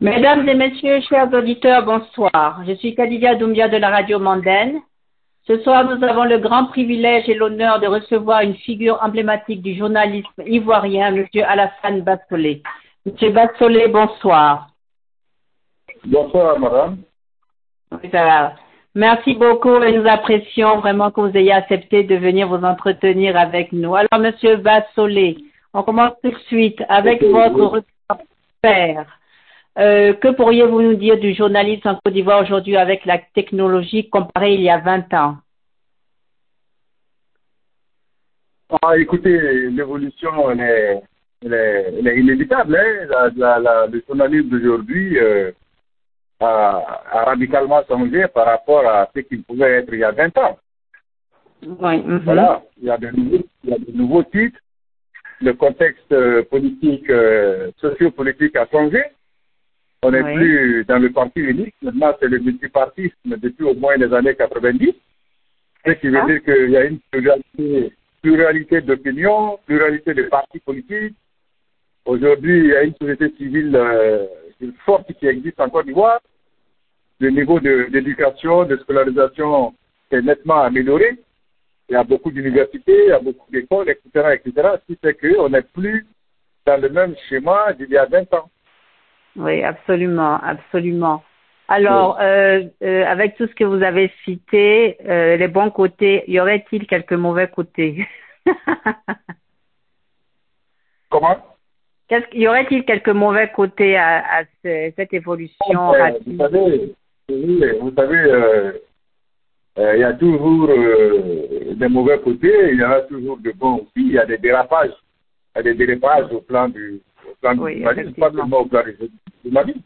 Mesdames et messieurs, chers auditeurs, bonsoir. Je suis Kadidia Doumbia de la radio Mondaine. Ce soir, nous avons le grand privilège et l'honneur de recevoir une figure emblématique du journalisme ivoirien, M. Alassane Bassolé. M. Bassolé, bonsoir. Bonsoir, madame. Oui. Merci beaucoup et nous apprécions vraiment que vous ayez accepté de venir vous entretenir avec nous. Alors, Monsieur Bassolé, on commence tout de suite avec votre repère. Euh, que pourriez-vous nous dire du journalisme en Côte d'Ivoire aujourd'hui avec la technologie comparée il y a 20 ans? Ah, écoutez, l'évolution, elle est, elle est, elle est inévitable. Hein? La, la, la, le journalisme d'aujourd'hui euh, a, a radicalement changé par rapport à ce qu'il pouvait être il y a 20 ans. Oui. mhm. Voilà, il y a de nouveaux, il y a de nouveaux titres. Le contexte euh, politique, euh, sociopolitique a changé. On n'est Oui. plus dans le parti unique. Maintenant, c'est le multipartisme depuis au moins les années 90. Ce qui veut Ah. dire qu'il y a une pluralité, pluralité d'opinions, pluralité de partis politiques. Aujourd'hui, il y a une société civile euh, forte qui existe en Côte d'Ivoire. Le niveau de- d'éducation, de, scolarisation est nettement amélioré. Il y a beaucoup d'universités, il y a beaucoup d'écoles, etc., etc. Ce qui fait qu'on n'est plus dans le même schéma d'il y a 20 ans. Oui, absolument, absolument. Alors, euh, euh, avec tout ce que vous avez cité, euh, les bons côtés, y aurait-il quelques mauvais côtés Comment? Qu'est-ce Y aurait-il quelques mauvais côtés à, à ce- cette évolution Euh, rapide? Vous savez, oui, vous savez, il y a toujours des mauvais côtés, il y en a toujours de bons aussi. Il y a des dérapages, il y a des dérapages au plan du, au plan du Oui, journalisme, pas seulement au plan du journalisme.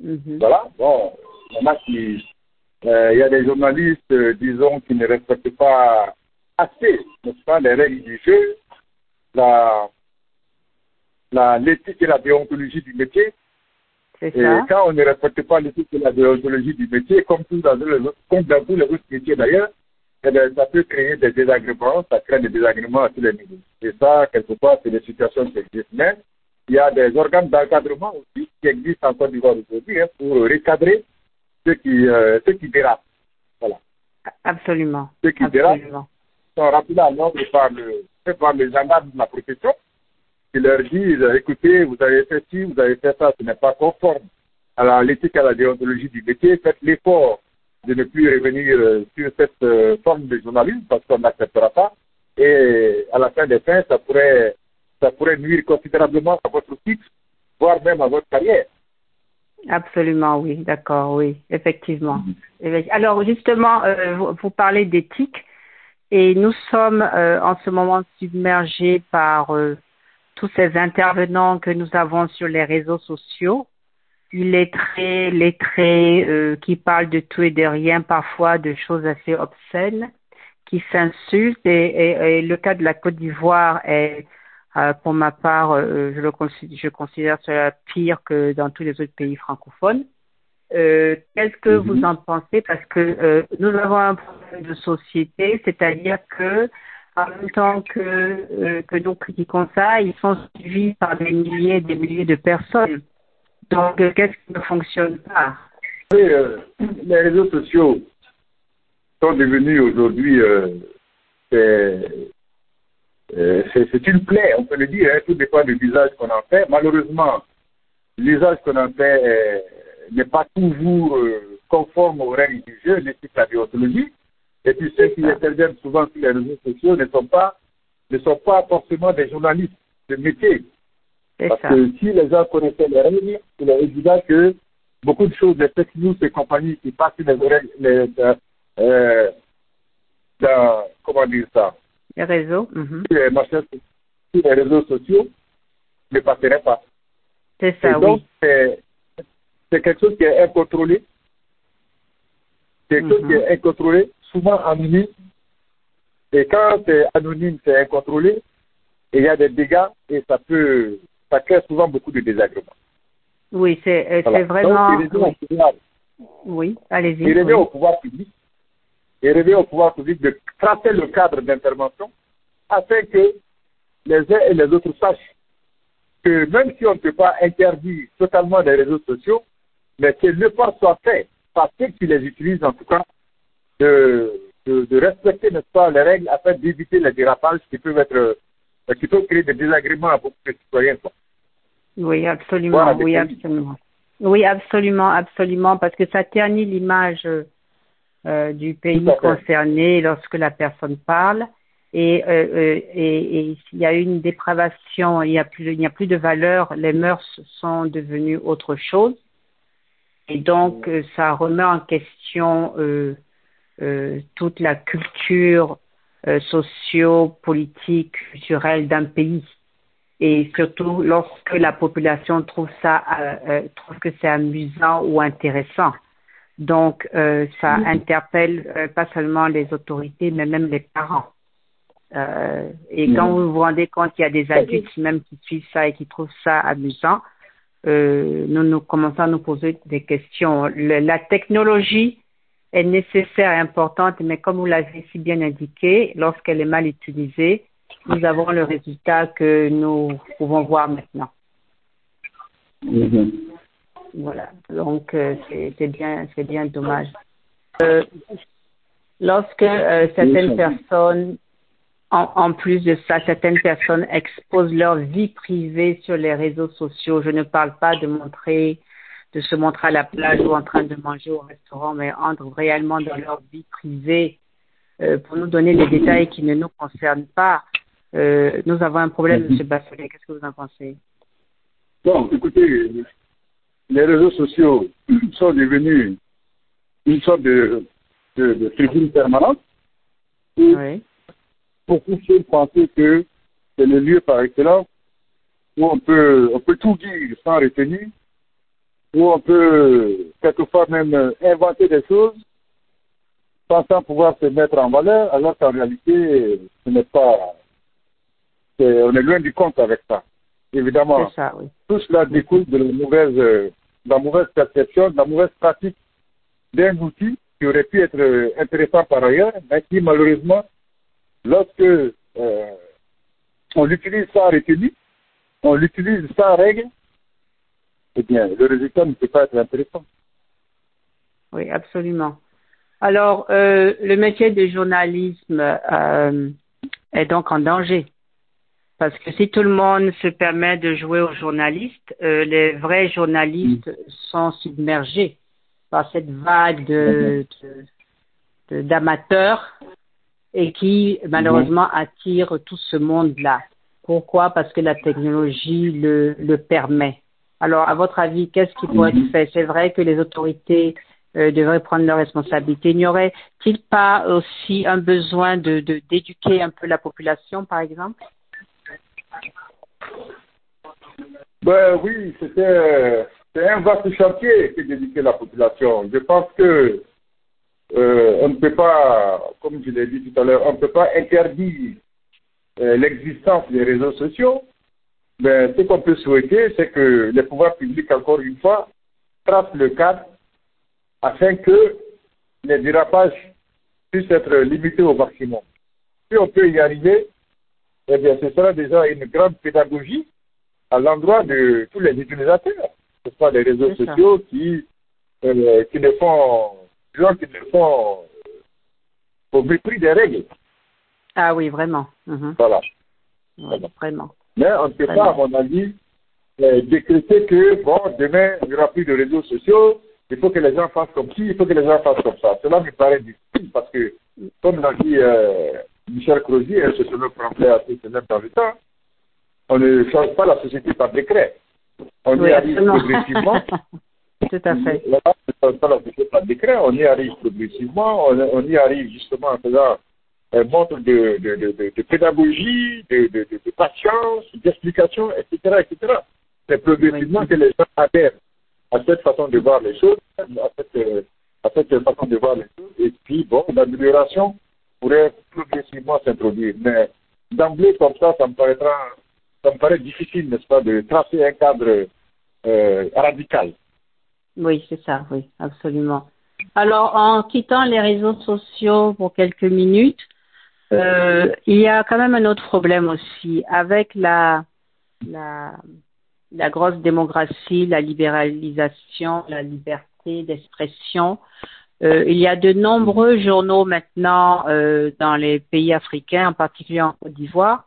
Mhm. Voilà, bon, il y en a qui, euh, il y a des journalistes, euh, disons, qui ne respectent pas assez, n'est-ce pas, les règles du jeu, la, la, l'éthique et la déontologie du métier. C'est Et ça. quand on ne respecte pas l'éthique et la déontologie du métier, comme, tout dans autres, comme dans tous les autres métiers d'ailleurs, eh ça peut créer des désagréments, ça crée des désagréments à tous les niveaux. Et ça, quelque part, c'est des situations qui existent. Mais il y a des organes d'encadrement aussi qui existent en Côte d'Ivoire aujourd'hui hein, pour recadrer ceux qui, euh, ceux qui dérapent. Voilà. Absolument. Ceux qui dérapent Absolument. sont rappelés à l'ordre par, le, par les gendarmes de la profession qui leur disent écoutez, vous avez fait ci, vous avez fait ça, ce n'est pas conforme à l'éthique et à la déontologie du métier. Faites l'effort de ne plus revenir euh, sur cette euh, forme de journalisme parce qu'on n'acceptera pas. Et à la fin des fins, ça pourrait, ça pourrait nuire considérablement à votre titre, voire même à votre carrière. Absolument, oui, d'accord, oui, effectivement. Effect- Alors justement, euh, vous, vous parlez d'éthique et nous sommes euh, en ce moment submergés par euh, tous ces intervenants que nous avons sur les réseaux sociaux, illettrés, lettrés, qui parlent de tout et de rien, parfois de choses assez obscènes, qui s'insultent et, et- et le cas de la Côte d'Ivoire est euh, pour ma part, euh, je le considère, je considère cela pire que dans tous les autres pays francophones. Euh, Qu'est-ce que Mhm. vous en pensez? Parce que nous avons un problème de société, c'est-à-dire que en même temps que, que nous critiquons ça, ils sont suivis par des milliers et des milliers de personnes. Donc, qu'est-ce qui ne fonctionne pas? Les réseaux sociaux sont devenus aujourd'hui, euh, c'est une plaie, on peut le dire, hein, tout dépend de l'usage qu'on en fait. Malheureusement, l'usage qu'on en fait euh, n'est pas toujours euh, conforme aux règles du jeu, l'éthique la déontologie. Et puis ceux qui interviennent souvent sur les réseaux sociaux ne sont pas, ne sont pas forcément des journalistes de métier. Parce ça. que si les gens connaissaient les règles, il est évident que beaucoup de choses, les fake news et compagnie qui passent les oreilles, les, euh, euh, dans, comment dire ça, Les réseaux, mhm. les, machins- sur les réseaux sociaux, ne passeraient pas. c'est Et ça, donc, oui. c'est c'est quelque chose qui est incontrôlé. C'est quelque chose Mhm. qui est incontrôlé, souvent anonyme. Et quand c'est anonyme, c'est incontrôlé, et il y a des dégâts, et ça peut, ça crée souvent beaucoup de désagréments. Oui, c'est Voilà. c'est vraiment. Donc, il au pouvoir- Oui, allez-y. il revient oui. au pouvoir public, il revient au pouvoir public de tracer le cadre d'intervention afin que les uns et les autres sachent que même si on ne peut pas interdire totalement les réseaux sociaux, mais que l'effort soit fait par ceux qui les utilisent, en tout cas, de, de, respecter, n'est-ce pas, les règles afin d'éviter les dérapages qui peuvent être, euh, qui peuvent créer des désagréments à beaucoup de citoyens. Oui, absolument, oui, absolument. Oui, absolument, absolument, parce que ça ternit l'image euh, du pays concerné lorsque la personne parle. Et, euh, euh et, et il y a une dépravation, il n'y a plus, il a plus de valeur, les mœurs sont devenues autre chose. Et donc, ça remet en question euh, euh, toute la culture euh, socio-politique, culturelle d'un pays. Et surtout lorsque la population trouve ça, trouve que c'est amusant ou intéressant. Donc, ça interpelle pas seulement les autorités, mais même les parents. et quand vous vous rendez compte qu'il y a des adultes même qui suivent ça et qui trouvent ça amusant, nous nous commençons à nous poser des questions. la technologie est nécessaire et importante, mais comme vous l'avez si bien indiqué, lorsqu'elle est mal utilisée, nous avons le résultat que nous pouvons voir maintenant. Mm-hmm. Voilà, donc euh, c'est bien, c'est bien dommage. Euh, lorsque euh, certaines personnes, en, en, plus de ça, certaines personnes exposent leur vie privée sur les réseaux sociaux, je ne parle pas de montrer de se montrer à la plage ou en train de manger au restaurant, mais entre réellement dans leur vie privée pour nous donner des détails qui ne nous concernent pas. Nous avons un problème, M. Basselet. Qu'est-ce que vous en pensez? Bon, écoutez, les réseaux sociaux sont devenus une sorte de, de, de tribune permanente. Oui. Beaucoup de penser que c'est le lieu par excellence où on peut, on peut tout dire sans retenir où on peut quelquefois même inventer des choses pensant pouvoir se mettre en valeur, alors qu'en réalité, ce n'est pas. on est loin du compte avec ça. Évidemment, ça, oui. tout cela découle de la mauvaise, de la mauvaise perception, la mauvaise pratique d'un outil qui aurait pu être intéressant par ailleurs, mais qui malheureusement, lorsque euh, on l'utilise sans retenue, on l'utilise sans règle, eh bien, le résultat ne peut pas être intéressant. Oui, absolument. Alors, euh, le métier de journalisme euh, est donc en danger. Parce que si tout le monde se permet de jouer aux journalistes, euh, les vrais journalistes mm. sont submergés par cette vague de, d'amateurs et qui malheureusement mm-hmm. attire tout ce monde-là. Pourquoi? Parce que la technologie le, le permet. Alors, à votre avis, qu'est-ce qui pourrait être fait? C'est vrai que les autorités euh, devraient prendre leurs responsabilités. N'y aurait-il pas aussi un besoin de d'éduquer un peu la population, par exemple? Ben, Oui, c'était un vaste chantier que d'éduquer la population. Je pense que euh, on ne peut pas, comme je l'ai dit tout à l'heure, on ne peut pas interdire euh, l'existence des réseaux sociaux, ben, ce qu'on peut souhaiter, c'est que les pouvoirs publics, encore une fois, tracent le cadre afin que les dérapages puissent être limités au maximum. Si on peut y arriver, eh bien, ce sera déjà une grande pédagogie à l'endroit de tous les utilisateurs, ce soit les réseaux sociaux qui, euh, qui le font, qui le font au mépris des règles. Ah oui, vraiment. Mhm. Voilà. Vraiment. Mais on ne peut pas, à mon avis, euh, décréter que, bon, demain, il n'y aura plus de réseaux sociaux, il faut que les gens fassent comme ci, il faut que les gens fassent comme ça. Cela me paraît difficile parce que, comme l'a dit euh, Michel Crozier, ce se notre français assez célèbre dans le temps, on ne change pas la société par décret. On y arrive progressivement. Tout à fait. on ne change pas la société par décret, on y arrive progressivement, on, on y arrive justement en faisant un montre de, de, de, de pédagogie, de, patience, d'explication, etc., etc. C'est progressivement que les gens adhèrent à cette façon de voir les choses, à cette, à cette façon de voir les choses, et puis, bon, l'amélioration pourrait progressivement s'introduire. Mais d'emblée, comme ça, ça me paraîtra, ça me paraît difficile, n'est-ce pas, de tracer un cadre euh, radical. Oui, c'est ça, oui, absolument. Alors, en quittant les réseaux sociaux pour quelques minutes, euh, il y a quand même un autre problème aussi avec la, la la grosse démocratie, la libéralisation, la liberté d'expression. Euh, il y a de nombreux journaux maintenant euh, dans les pays africains, en particulier en Côte d'Ivoire,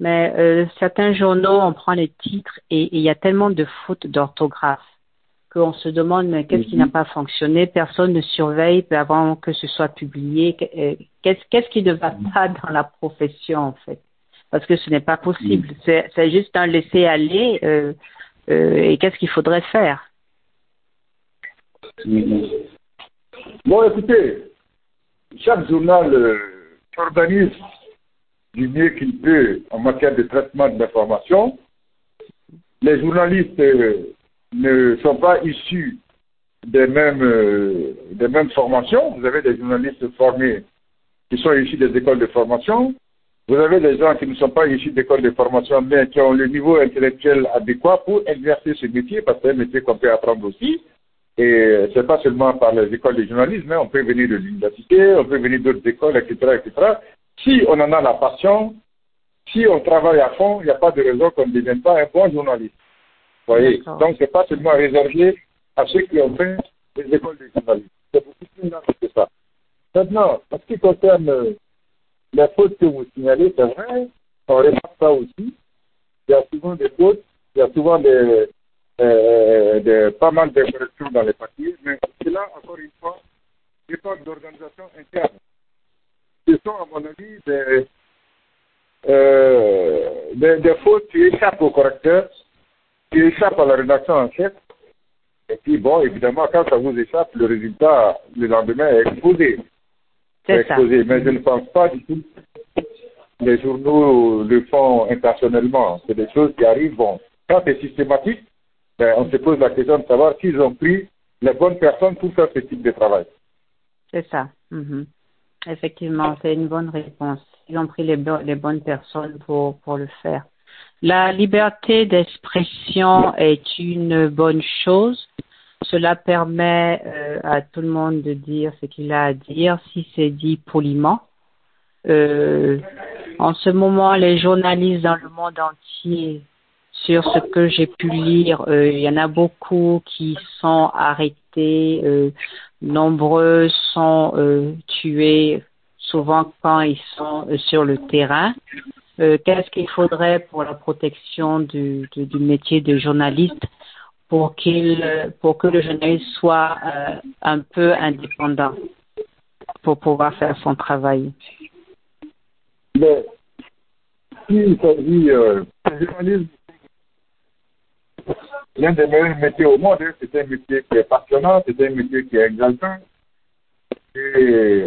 mais euh, certains journaux, on prend les titres et, et il y a tellement de fautes d'orthographe qu'on se demande mais qu'est-ce qui n'a pas fonctionné, personne ne surveille avant que ce soit publié, qu'est-ce qu'est-ce qui ne va pas dans la profession en fait? Parce que ce n'est pas possible. C'est juste un laisser aller. Et qu'est-ce qu'il faudrait faire? Bon, écoutez, chaque journal euh, organise du mieux qu'il peut en matière de traitement de l'information. Les journalistes ne sont pas issus des mêmes, des mêmes formations. Vous avez des journalistes formés qui sont issus des écoles de formation. Vous avez des gens qui ne sont pas issus d'école de formation, mais qui ont le niveau intellectuel adéquat pour exercer ce métier, parce que c'est un métier qu'on peut apprendre aussi. Et c'est pas seulement par les écoles de journalisme, mais on peut venir de l'université, on peut venir d'autres écoles, etc., etc. Si on en a la passion, si on travaille à fond, il n'y a pas de raison qu'on ne devienne pas un bon journaliste. Vous voyez? Donc, c'est pas seulement réservé à ceux qui ont fait les écoles de journalisme. C'est beaucoup plus large que ça. Maintenant, en ce qui concerne les fautes que vous signalez, c'est vrai, on remarque ça aussi. Il y a souvent des fautes, il y a souvent des, euh, des pas mal d'incorrections dans les papiers, mais là, encore une fois, dépend de l'organisation interne. Ce sont, à mon avis, des, euh, des, des, fautes qui échappent au correcteur, qui échappent à la rédaction en chef. Et puis, bon, évidemment, quand ça vous échappe, le résultat, le lendemain, est exposé. C'est ça. Mais je ne pense pas du tout les journaux le font intentionnellement. C'est des choses qui arrivent. Bon, quand c'est systématique, ben, on se pose la question de savoir s'ils ont pris les bonnes personnes pour faire ce type de travail. C'est ça. Mhm. Effectivement, c'est une bonne réponse. Ils ont pris les, bonnes personnes pour, pour le faire. La liberté d'expression est une bonne chose. Cela permet euh, à tout le monde de dire ce qu'il a à dire si c'est dit poliment. Euh, en ce moment, les journalistes dans le monde entier, sur ce que j'ai pu lire, euh, il y en a beaucoup qui sont arrêtés, euh, nombreux sont euh, tués, souvent quand ils sont sur le terrain. Qu'est-ce qu'il faudrait pour la protection du, du, métier de journaliste pour qu'il pour que le journaliste soit un peu indépendant pour pouvoir faire son travail? Mais s'il s'agit l'un des meilleurs métiers au monde, hein, c'est un métier qui est passionnant, c'est un métier qui est exaltant. Et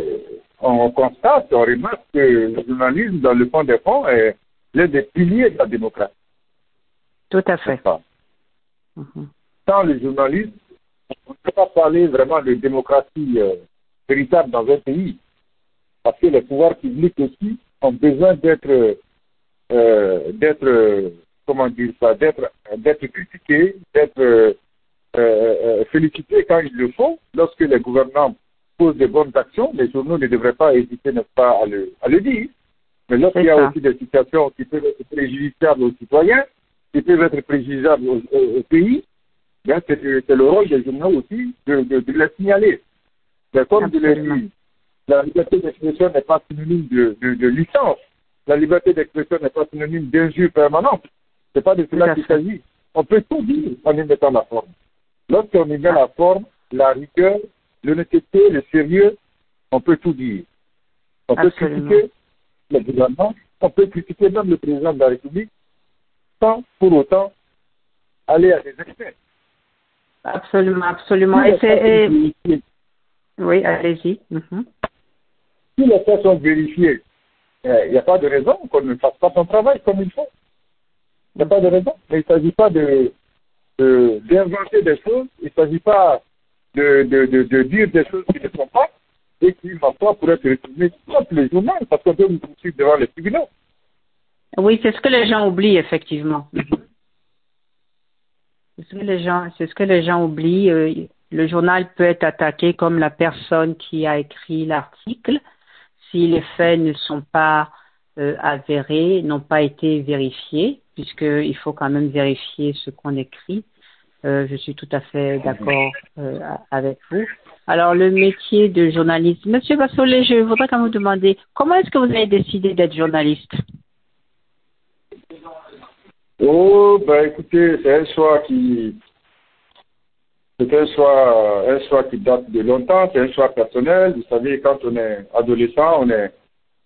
on constate, on remarque que le journalisme, dans le fond des fonds, est l'un des piliers de la démocratie. Tout à fait. Mm-hmm. Sans les journalistes, on ne peut pas parler vraiment de démocratie euh, véritable dans un pays. Parce que les pouvoirs publics aussi ont besoin d'être, euh, d'être, comment dire ça, d'être, d'être critiqués, d'être euh, euh, félicités quand il le faut. Lorsque les gouvernants posent de bonnes actions, les journaux ne devraient pas hésiter, n'est-ce pas, à le, à le dire. Mais lorsqu'il y a aussi des situations qui peuvent être préjudiciables aux citoyens, qui peuvent être préjudiciables au, au, au pays, bien c'est, le rôle des journaux aussi de, de, de les signaler. Mais comme je l'ai dit, la liberté d'expression n'est pas synonyme de, de, de, licence. La liberté d'expression n'est pas synonyme d'injure permanente. C'est pas de cela qu'il s'agit. On peut tout dire en y mettant la forme. Lorsqu'on y met la forme, la rigueur, l'honnêteté, le sérieux, on peut tout dire. On peut critiquer le gouvernement, on peut critiquer même le président de la République, sans pour autant aller à des excès. Absolument, absolument. Et c'est, et... Oui, allez-y. Mm -hmm. Si les faits sont vérifiés, il n'y a pas de raison qu'on ne fasse pas son travail comme il faut. Il n'y a pas de raison. Mais il ne s'agit pas de, d'inventer de, des choses, il ne s'agit pas de, de, de, de, dire des choses qui ne sont pas et qui, ma foi, pourraient se retrouver contre les journaux parce qu'on peut nous poursuivre devant les tribunaux. Oui, c'est ce que les gens oublient, effectivement. C'est ce que les gens, c'est ce que les gens oublient. Le journal peut être attaqué comme la personne qui a écrit l'article si les faits ne sont pas avérés n'ont pas été vérifiés, puisqu'il faut quand même vérifier ce qu'on écrit. je suis tout à fait d'accord avec vous. Alors, le métier de journaliste. Monsieur Bassolé, je voudrais quand même vous demander, comment est-ce que vous avez décidé d'être journaliste? Oh, ben écoutez, c'est un choix qui. C'est un choix, un choix qui date de longtemps, c'est un choix personnel. Vous savez, quand on est adolescent, on est,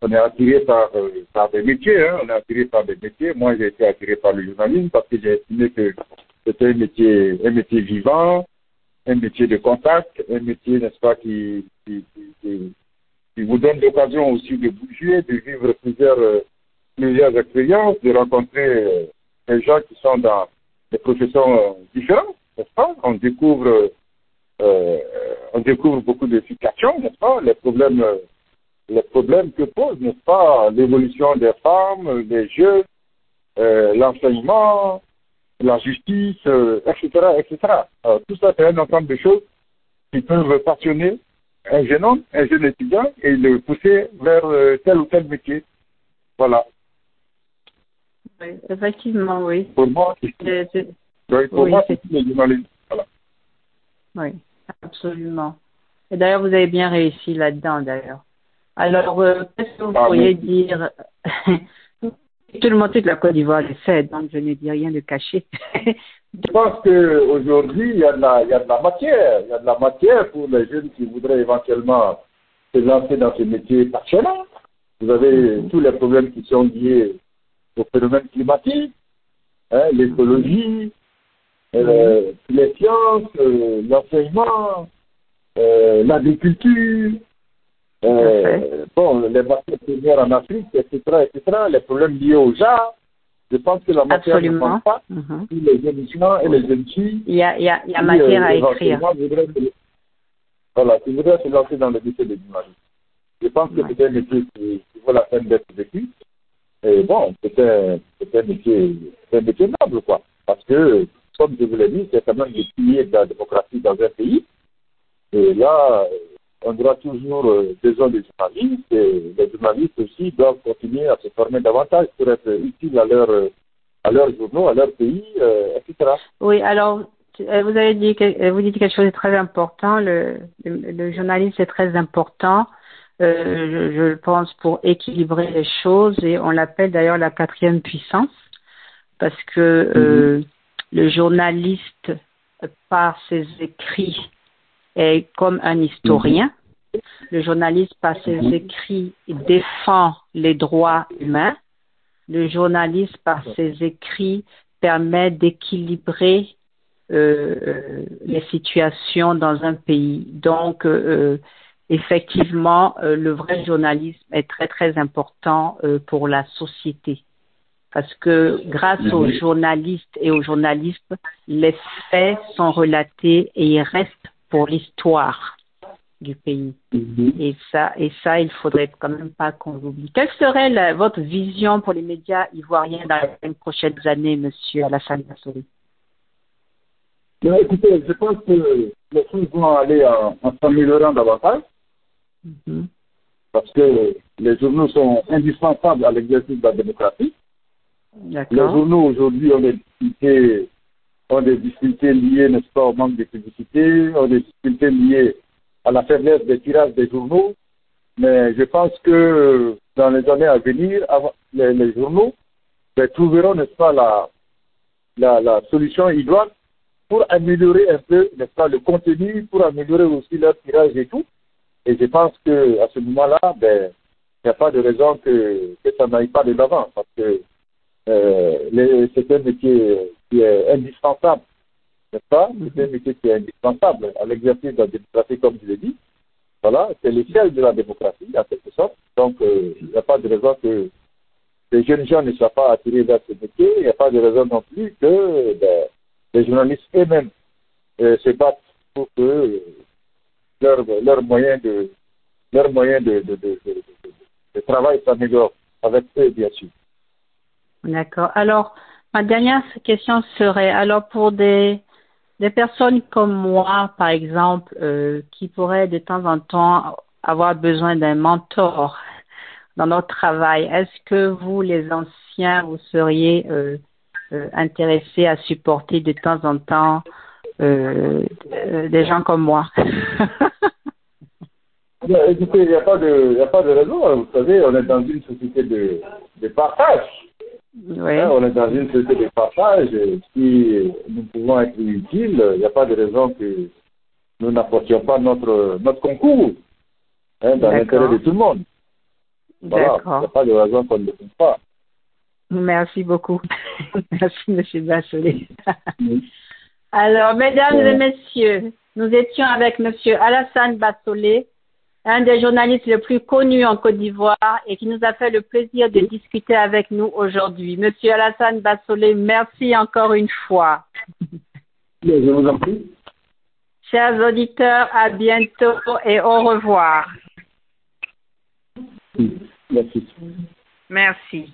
on est attiré par, euh, par des métiers, hein. on est attiré par des métiers. Moi, j'ai été attiré par le journalisme parce que j'ai estimé que c'était un métier, un métier vivant, un métier de contact, un métier, n'est-ce pas, qui, qui, vous donne l'occasion aussi de bouger, de vivre plusieurs, euh, plusieurs expériences, de rencontrer euh, des gens qui sont dans des professions différentes, n'est-ce pas? On découvre, on découvre beaucoup de situations, n'est-ce pas? Les problèmes, les problèmes que pose, n'est-ce pas, l'évolution des femmes, des jeunes, l'enseignement, la justice, etc., euh, etc. tout ça, c'est un ensemble de choses qui peuvent passionner un jeune homme, un jeune étudiant et le pousser vers euh, tel ou tel métier. Voilà. Oui, effectivement, oui. Pour moi, c'est pour moi, c'est. Voilà. Oui, absolument. Et d'ailleurs, vous avez bien réussi là-dedans, d'ailleurs. Alors, euh, qu'est-ce que vous ah, pourriez dire? Tout le monde que la Côte d'Ivoire est fait, donc je ne dis rien de caché. je pense qu'aujourd'hui, il y, a de la, il y a de la matière. Il y a de la matière pour les jeunes qui voudraient éventuellement se lancer dans ce métier passionnant. Vous avez tous les problèmes qui sont liés au phénomène climatique, hein, l'écologie, euh, les sciences, euh, l'enseignement, l'agriculture, euh, bon, les matières premières en Afrique, etc., etc., les problèmes liés au genre. Je pense que la matière Absolument. ne manque pas. Mm Les émissions et les jeunes filles. Il y a, il y a, il y a matière à écrire. voilà, qui voudraient se lancer dans le métier de l'image. Je pense que c'est un métier qui, qui, vaut la peine d'être vécu. Et bon, c'est un, un, métier, un métier noble, quoi. Parce que, comme je vous l'ai dit, c'est quand même le pilier de la démocratie dans un pays. Et là, on aura toujours euh, besoin des journalistes et les journalistes aussi doivent continuer à se former davantage pour être utiles à leur euh, à leurs journaux, à leur pays, euh, etc. Oui, alors vous avez dit vous dites quelque chose de très important. Le, le, journalisme est très important. Euh, je, je, pense pour équilibrer les choses et on l'appelle d'ailleurs la quatrième puissance parce que mm-hmm. le journaliste par ses écrits est comme un historien. Le journaliste, par ses écrits, défend les droits humains. Le journaliste, par ses écrits, permet d'équilibrer euh, les situations dans un pays. Donc, euh, effectivement, euh, le vrai journalisme est très, très important pour la société. Parce que grâce aux journalistes et aux journalistes, les faits sont relatés et ils restent pour l'histoire du pays. Mhm. Et ça, et ça, il faudrait quand même pas qu'on l'oublie. Quelle serait votre vision pour les médias ivoiriens dans les prochaines années, Monsieur Alassane Bassoli Écoutez, je pense que les choses vont aller en, s'améliorant davantage. Mhm. Parce que les journaux sont indispensables à l'exercice de la démocratie. Les journaux aujourd'hui ont difficultés ont des difficultés liées, n'est-ce pas, au manque de publicité, ont des difficultés liées à la faiblesse des tirages des journaux. Mais je pense que dans les années à venir, les, journaux ben, trouveront, n'est-ce pas, la, solution idoine pour améliorer un peu, n'est-ce pas, le contenu, pour améliorer aussi leur tirage et tout. Et je pense que à ce moment-là, ben, il n'y a pas de raison que, que ça n'aille pas de l'avant, parce que euh, c'est un métier qui est indispensable, n'est-ce pas C'est un métier qui est indispensable à l'exercice de la démocratie, comme je l'ai dit. Voilà, c'est le ciel de la démocratie, en quelque sorte. Donc, euh, il n'y a pas de raison que les jeunes gens ne soient pas attirés vers ce métier. Il n'y a pas de raison non plus que ben, les journalistes eux-mêmes euh, se battent pour que leur, leur moyen de leur moyen de, de, de, de travail s'améliore avec eux, bien sûr. D'accord. Alors, ma dernière question serait, alors pour des, personnes comme moi, par exemple, euh, qui pourraient de temps en temps avoir besoin d'un mentor dans notre travail. Est-ce que vous, les anciens, vous seriez euh, euh, intéressés à supporter de temps en temps des gens comme moi? Écoutez, il n'y a, pas de, raison. Hein. Vous savez, on est dans une société de partage. Oui. Hein, on est dans une société de partage. Si nous pouvons être utiles, il n'y a pas de raison que nous n'apportions pas notre, notre concours hein, dans l'intérêt de tout le monde. Voilà, il n'y a pas de raison qu'on ne le fasse pas. Merci beaucoup. Merci, M. Bachelet. Alors, mesdames et messieurs, nous étions avec M. Alassane Bassolé, un des journalistes les plus connus en Côte d'Ivoire et qui nous a fait le plaisir de discuter avec nous aujourd'hui. Monsieur Alassane Bassolé, merci encore une fois. Je vous en prie. Chers auditeurs, à bientôt et au revoir. Merci. Merci.